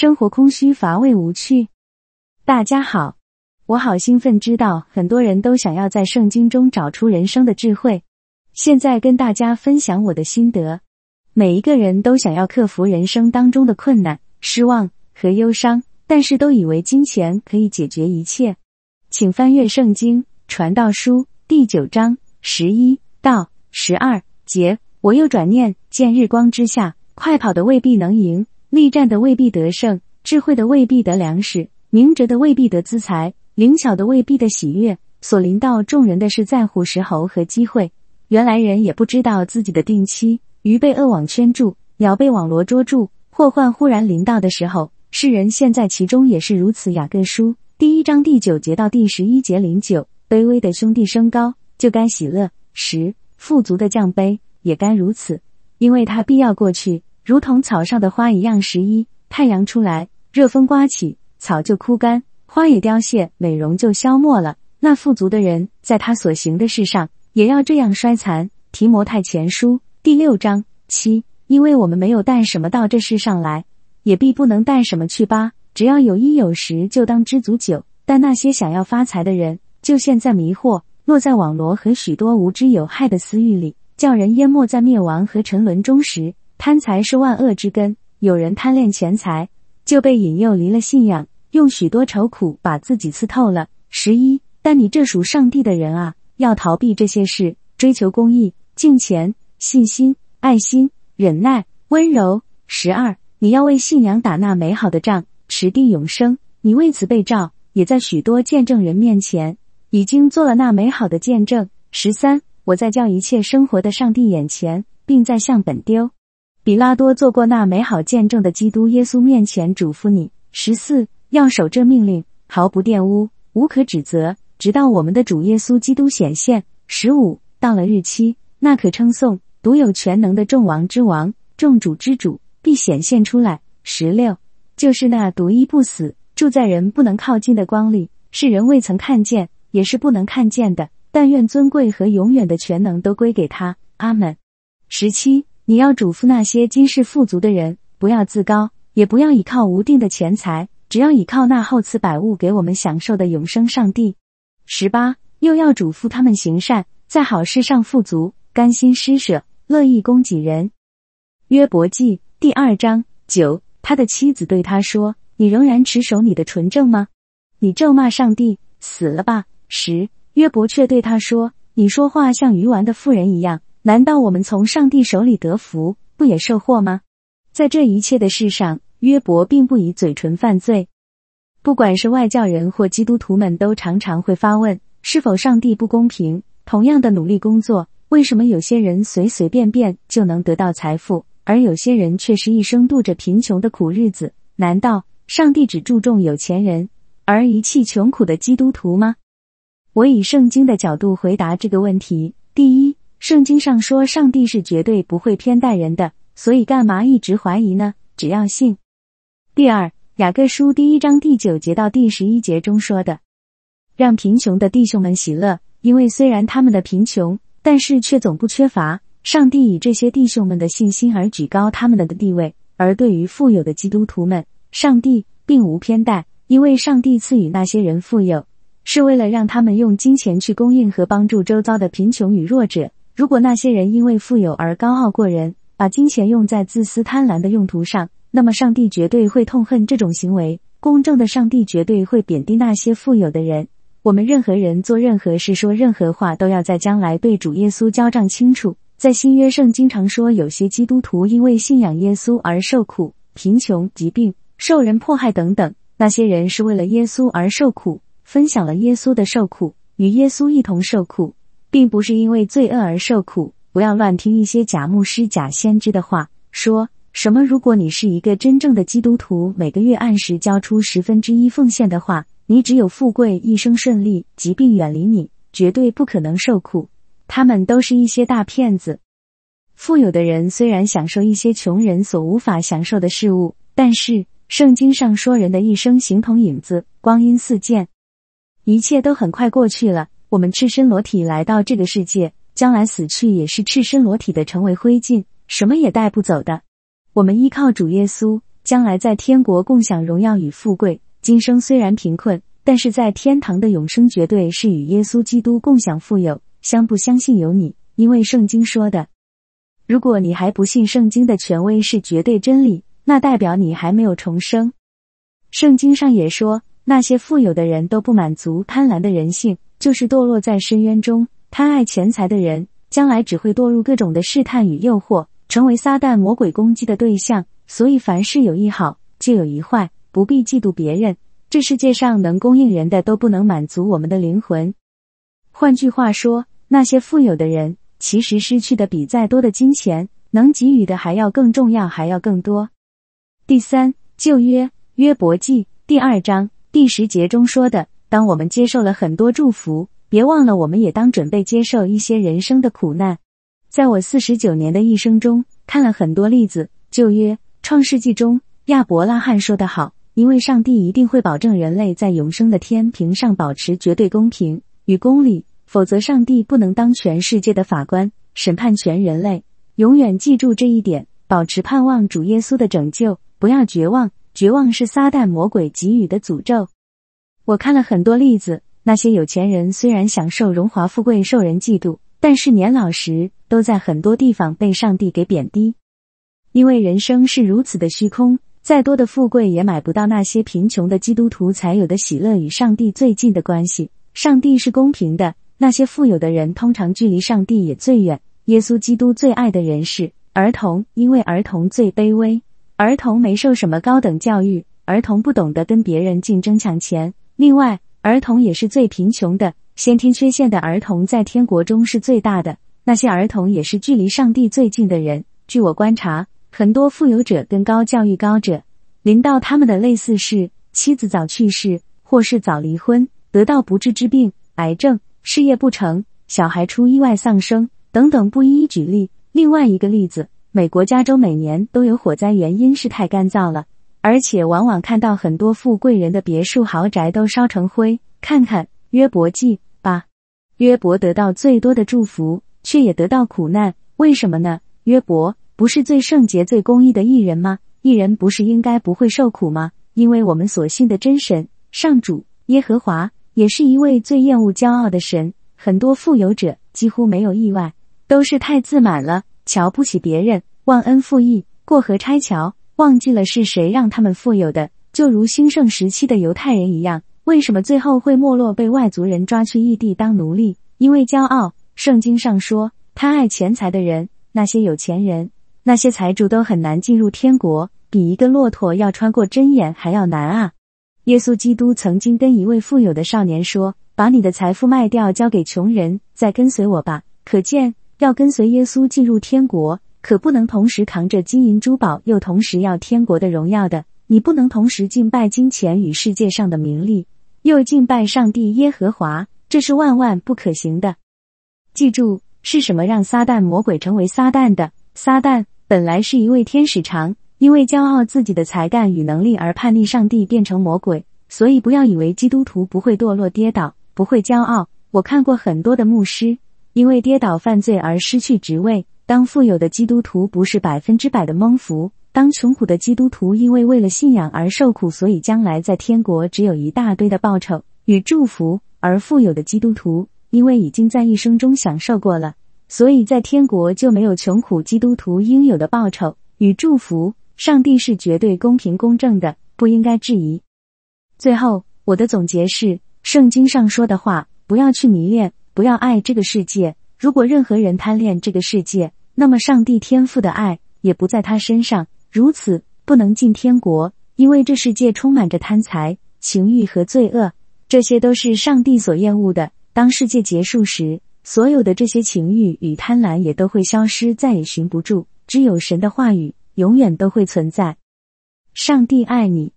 生活空虚乏味无趣。大家好，我好兴奋，知道很多人都想要在圣经中找出人生的智慧。现在跟大家分享我的心得。每一个人都想要克服人生当中的困难、失望和忧伤，但是都以为金钱可以解决一切。请翻阅圣经传道书第九章十一到十二节。我又转念见日光之下，快跑的未必能赢，力战的未必得胜，智慧的未必得粮食。明哲的未必得资财，灵巧的未必的喜悦。所临到众人的是在乎时候和机会。原来人也不知道自己的定期，鱼被恶网圈住，鸟被网罗捉住。祸患忽然临到的时候，世人陷在其中也是如此。雅各书第一章第九节到第十一节零九，卑微的兄弟升高，就该喜乐；十富足的降卑，也该如此，因为他必要过去，如同草上的花一样。十一太阳出来，热风刮起。草就枯干，花也凋谢，美容就消没了。那富足的人，在他所行的事上，也要这样衰残。提摩太前书第六章七，因为我们没有带什么到这世上来，也必不能带什么去吧。只要有衣有食，就当知足久。但那些想要发财的人，就陷在迷惑，落在网罗和许多无知有害的私欲里，叫人淹没在灭亡和沉沦中时，贪财是万恶之根。有人贪恋钱财。就被引诱离了信仰，用许多愁苦把自己刺透了。十一，但你这属上帝的人啊，要逃避这些事，追求公义、敬虔、信心、爱心、忍耐、温柔。十二，你要为信仰打那美好的仗，持定永生。你为此被召，也在许多见证人面前已经做了那美好的见证。十三，我在叫一切生活的上帝眼前，并在向本丢。比拉多做过那美好见证的基督耶稣面前嘱咐你：十四要守这命令，毫不玷污，无可指责，直到我们的主耶稣基督显现。十五到了日期，那可称颂、独有全能的众王之王、众主之主必显现出来。十六就是那独一不死、住在人不能靠近的光里，是人未曾看见，也是不能看见的。但愿尊贵和永远的全能都归给他。阿门。十七。你要嘱咐那些今世富足的人，不要自高，也不要倚靠无定的钱财，只要倚靠那厚赐百物给我们享受的永生上帝。十八，又要嘱咐他们行善，在好事上富足，甘心施舍，乐意供给人。约伯记第二章九，他的妻子对他说：“你仍然持守你的纯正吗？你咒骂上帝，死了吧。”十，约伯却对他说：“你说话像愚顽的妇人一样。”难道我们从上帝手里得福，不也受祸吗？在这一切的事上，约伯并不以嘴唇犯罪。不管是外教人或基督徒们，都常常会发问：是否上帝不公平？同样的努力工作，为什么有些人随随便便就能得到财富，而有些人却是一生度着贫穷的苦日子？难道上帝只注重有钱人，而遗弃穷苦的基督徒吗？我以圣经的角度回答这个问题：第一。圣经上说，上帝是绝对不会偏待人的，所以干嘛一直怀疑呢？只要信。第二，雅各书第一章第九节到第十一节中说的，让贫穷的弟兄们喜乐，因为虽然他们的贫穷，但是却总不缺乏。上帝以这些弟兄们的信心而举高他们的地位，而对于富有的基督徒们，上帝并无偏待，因为上帝赐予那些人富有，是为了让他们用金钱去供应和帮助周遭的贫穷与弱者。如果那些人因为富有而高傲过人，把金钱用在自私贪婪的用途上，那么上帝绝对会痛恨这种行为。公正的上帝绝对会贬低那些富有的人。我们任何人做任何事、说任何话，都要在将来对主耶稣交账清楚。在新约圣经常说，有些基督徒因为信仰耶稣而受苦、贫穷、疾病、受人迫害等等。那些人是为了耶稣而受苦，分享了耶稣的受苦，与耶稣一同受苦。并不是因为罪恶而受苦，不要乱听一些假牧师、假先知的话。说什么？如果你是一个真正的基督徒，每个月按时交出十分之一奉献的话，你只有富贵、一生顺利、疾病远离你，绝对不可能受苦。他们都是一些大骗子。富有的人虽然享受一些穷人所无法享受的事物，但是圣经上说，人的一生形同影子，光阴似箭，一切都很快过去了。我们赤身裸体来到这个世界，将来死去也是赤身裸体的，成为灰烬，什么也带不走的。我们依靠主耶稣，将来在天国共享荣耀与富贵。今生虽然贫困，但是在天堂的永生绝对是与耶稣基督共享富有。相不相信由你，因为圣经说的。如果你还不信圣经的权威是绝对真理，那代表你还没有重生。圣经上也说，那些富有的人都不满足贪婪的人性，就是堕落在深渊中。贪爱钱财的人，将来只会堕入各种的试探与诱惑，成为撒旦魔鬼攻击的对象。所以，凡事有一好，就有一坏，不必嫉妒别人。这世界上能供应人的，都不能满足我们的灵魂。换句话说，那些富有的人，其实失去的比再多的金钱能给予的还要更重要，还要更多。第三，旧约约伯记第二章第十节中说的：“当我们接受了很多祝福，别忘了，我们也当准备接受一些人生的苦难。”在我四十九年的一生中，看了很多例子，旧约。创世纪中，亚伯拉罕说得好：“因为上帝一定会保证人类在永生的天平上保持绝对公平与公理，否则上帝不能当全世界的法官，审判全人类。永远记住这一点，保持盼望主耶稣的拯救，不要绝望。绝望是撒旦魔鬼给予的诅咒。”我看了很多例子，那些有钱人虽然享受荣华富贵，受人嫉妒，但是年老时都在很多地方被上帝给贬低。因为人生是如此的虚空，再多的富贵也买不到那些贫穷的基督徒才有的喜乐与上帝最近的关系。上帝是公平的，那些富有的人通常距离上帝也最远。耶稣基督最爱的人是儿童，因为儿童最卑微，儿童没受什么高等教育，儿童不懂得跟别人竞争抢钱。另外，儿童也是最贫穷的，先天缺陷的儿童在天国中是最大的。那些儿童也是距离上帝最近的人。据我观察。很多富有者跟高教育高者，临到他们的类似是妻子早去世，或是早离婚，得到不治之病、癌症，事业不成，小孩出意外丧生等等，不一一举例。另外一个例子，美国加州每年都有火灾，原因是太干燥了，而且往往看到很多富贵人的别墅豪宅都烧成灰。看看约伯记吧，约伯得到最多的祝福，却也得到苦难，为什么呢？约伯。不是最圣洁、最公义的艺人吗？艺人不是应该不会受苦吗？因为我们所信的真神上主耶和华也是一位最厌恶骄傲的神。很多富有者几乎没有意外，都是太自满了，瞧不起别人，忘恩负义，过河拆桥，忘记了是谁让他们富有的。就如兴盛时期的犹太人一样，为什么最后会没落，被外族人抓去异地当奴隶？因为骄傲。圣经上说，贪爱钱财的人，那些有钱人。那些财主都很难进入天国，比一个骆驼要穿过针眼还要难啊！耶稣基督曾经跟一位富有的少年说：“把你的财富卖掉，交给穷人，再跟随我吧。”可见，要跟随耶稣进入天国，可不能同时扛着金银珠宝，又同时要天国的荣耀的。你不能同时敬拜金钱与世界上的名利，又敬拜上帝耶和华，这是万万不可行的。记住，是什么让撒旦魔鬼成为撒旦的？撒旦本来是一位天使长，因为骄傲自己的才干与能力而叛逆上帝，变成魔鬼。所以不要以为基督徒不会堕落跌倒，不会骄傲。我看过很多的牧师，因为跌倒犯罪而失去职位。当富有的基督徒不是百分之百的蒙福，当穷苦的基督徒因为为了信仰而受苦，所以将来在天国只有一大堆的报酬与祝福。而富有的基督徒因为已经在一生中享受过了。所以在天国就没有穷苦基督徒应有的报酬与祝福。上帝是绝对公平公正的，不应该质疑。最后，我的总结是：圣经上说的话，不要去迷恋，不要爱这个世界。如果任何人贪恋这个世界，那么上帝天赋的爱也不在他身上，如此不能进天国。因为这世界充满着贪财、情欲和罪恶，这些都是上帝所厌恶的。当世界结束时。所有的这些情欲与贪婪也都会消失，再也寻不住。只有神的话语永远都会存在。上帝爱你。